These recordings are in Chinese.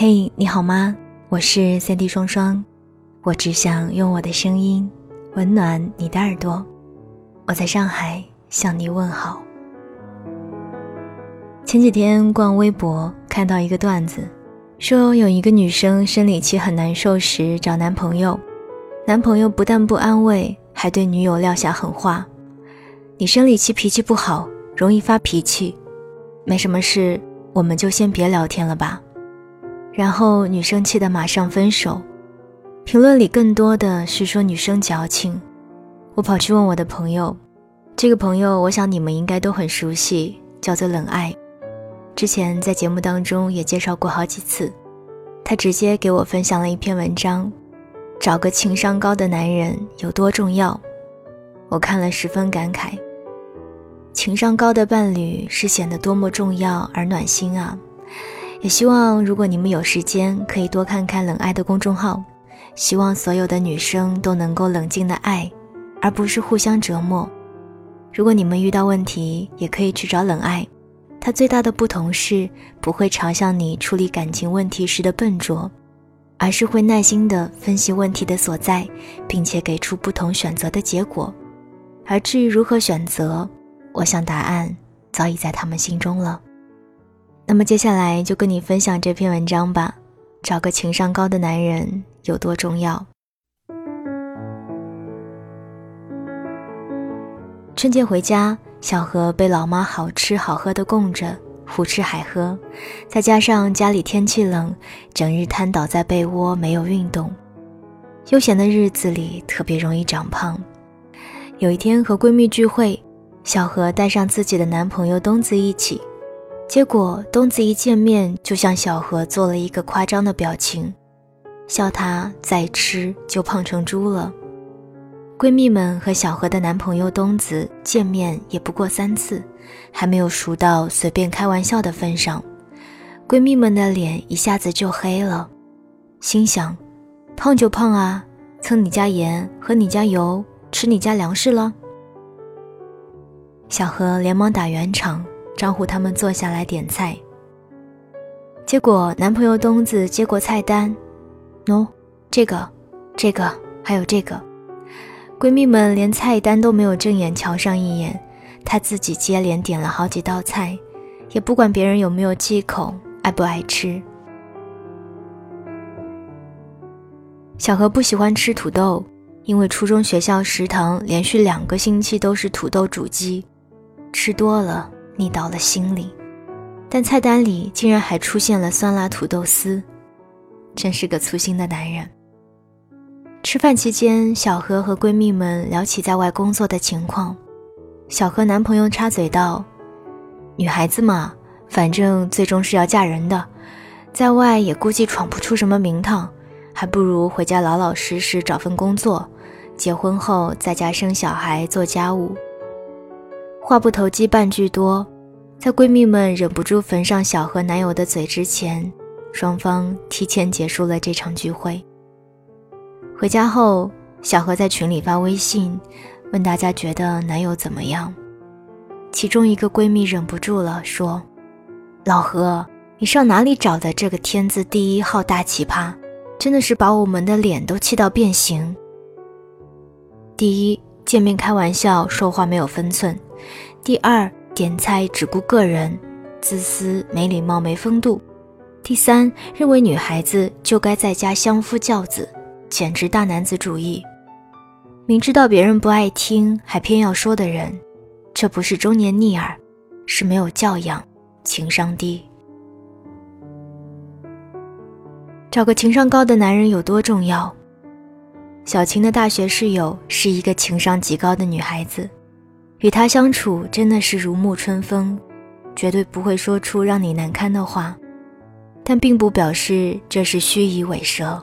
嘿，你好吗？我是三 D 双双，我只想用我的声音温暖你的耳朵。我在上海向你问好。前几天逛微博看到一个段子，说有一个女生生理期很难受时找男朋友，男朋友不但不安慰，还对女友撂下狠话：“你生理期脾气不好，容易发脾气，没什么事，我们就先别聊天了吧。”然后女生气得马上分手，评论里更多的是说女生矫情。我跑去问我的朋友，这个朋友我想你们应该都很熟悉，叫做冷爱。之前在节目当中也介绍过好几次。他直接给我分享了一篇文章，找个情商高的男人有多重要。我看了十分感慨，情商高的伴侣是显得多么重要而暖心啊。也希望，如果你们有时间，可以多看看冷爱的公众号。希望所有的女生都能够冷静的爱，而不是互相折磨。如果你们遇到问题，也可以去找冷爱。他最大的不同是，不会嘲笑你处理感情问题时的笨拙，而是会耐心的分析问题的所在，并且给出不同选择的结果。而至于如何选择，我想答案早已在他们心中了。那么接下来就跟你分享这篇文章吧。找个情商高的男人有多重要？春节回家，小何被老妈好吃好喝的供着，胡吃海喝，再加上家里天气冷，整日瘫倒在被窝没有运动，悠闲的日子里特别容易长胖。有一天和闺蜜聚会，小何带上自己的男朋友东子一起。结果东子一见面就向小何做了一个夸张的表情，笑他再吃就胖成猪了。闺蜜们和小何的男朋友东子见面也不过三次，还没有熟到随便开玩笑的份上，闺蜜们的脸一下子就黑了，心想：胖就胖啊，蹭你家盐，喝你家油，吃你家粮食了。小何连忙打圆场。招呼他们坐下来点菜。结果男朋友东子接过菜单，喏，这个，这个，还有这个。闺蜜们连菜单都没有正眼瞧上一眼，她自己接连点了好几道菜，也不管别人有没有忌口，爱不爱吃。小何不喜欢吃土豆，因为初中学校食堂连续两个星期都是土豆煮鸡，吃多了。腻到了心里，但菜单里竟然还出现了酸辣土豆丝，真是个粗心的男人。吃饭期间，小何和闺蜜们聊起在外工作的情况，小何男朋友插嘴道：“女孩子嘛，反正最终是要嫁人的，在外也估计闯不出什么名堂，还不如回家老老实实找份工作，结婚后在家生小孩做家务。”话不投机半句多，在闺蜜们忍不住焚上小何男友的嘴之前，双方提前结束了这场聚会。回家后，小何在群里发微信，问大家觉得男友怎么样。其中一个闺蜜忍不住了，说：“老何，你上哪里找的这个天字第一号大奇葩？真的是把我们的脸都气到变形。第一，见面开玩笑，说话没有分寸。”第二，点菜只顾个人，自私、没礼貌、没风度。第三，认为女孩子就该在家相夫教子，简直大男子主义。明知道别人不爱听，还偏要说的人，这不是中年逆耳，是没有教养，情商低。找个情商高的男人有多重要？小晴的大学室友是一个情商极高的女孩子。与她相处真的是如沐春风，绝对不会说出让你难堪的话，但并不表示这是虚以委蛇。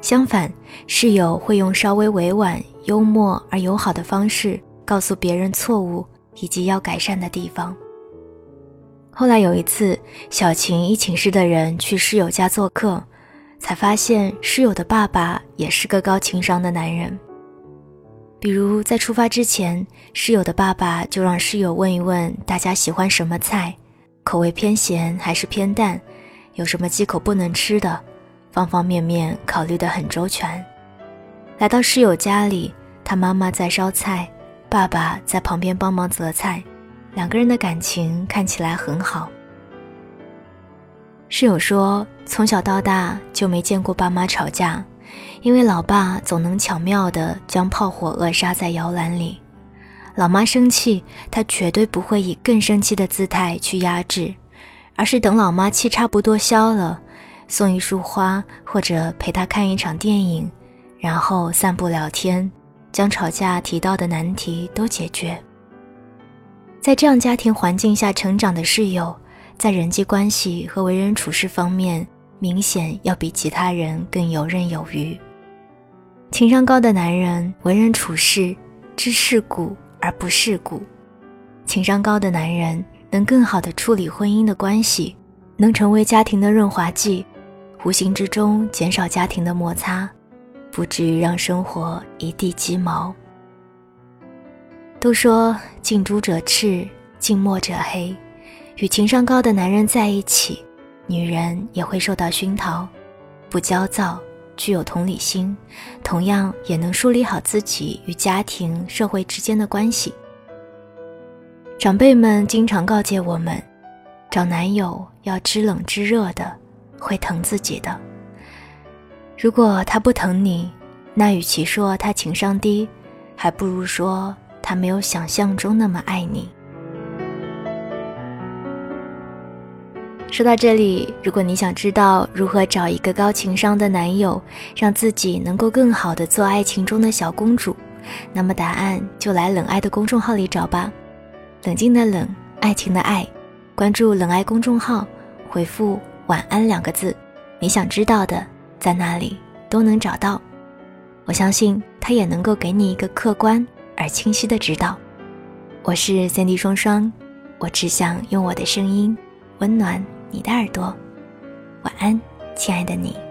相反，室友会用稍微委婉、幽默而友好的方式告诉别人错误以及要改善的地方。后来有一次，小晴一寝室的人去室友家做客，才发现室友的爸爸也是个高情商的男人。比如在出发之前，室友的爸爸就让室友问一问大家喜欢什么菜，口味偏咸还是偏淡，有什么忌口不能吃的，方方面面考虑得很周全。来到室友家里，他妈妈在烧菜，爸爸在旁边帮忙择菜，两个人的感情看起来很好。室友说，从小到大就没见过爸妈吵架，因为老爸总能巧妙地将炮火扼杀在摇篮里。老妈生气，他绝对不会以更生气的姿态去压制，而是等老妈气差不多消了，送一束花或者陪她看一场电影，然后散步聊天，将吵架提到的难题都解决。在这样家庭环境下成长的室友。在人际关系和为人处事方面，明显要比其他人更游刃有余。情商高的男人为人处事知世故而不世故，情商高的男人能更好的处理婚姻的关系，能成为家庭的润滑剂，无形之中减少家庭的摩擦，不至于让生活一地鸡毛。都说近朱者赤，近墨者黑。与情商高的男人在一起，女人也会受到熏陶，不焦躁，具有同理心，同样也能梳理好自己与家庭、社会之间的关系。长辈们经常告诫我们，找男友要知冷知热的，会疼自己的。如果他不疼你，那与其说他情商低，还不如说他没有想象中那么爱你。说到这里，如果你想知道如何找一个高情商的男友，让自己能够更好的做爱情中的小公主，那么答案就来冷爱的公众号里找吧。冷静的冷，爱情的爱，关注冷爱公众号，回复“晚安”两个字，你想知道的，在那里都能找到。我相信他也能够给你一个客观而清晰的指导。我是三 D 双双，我只想用我的声音温暖。你的耳朵，晚安，亲爱的你。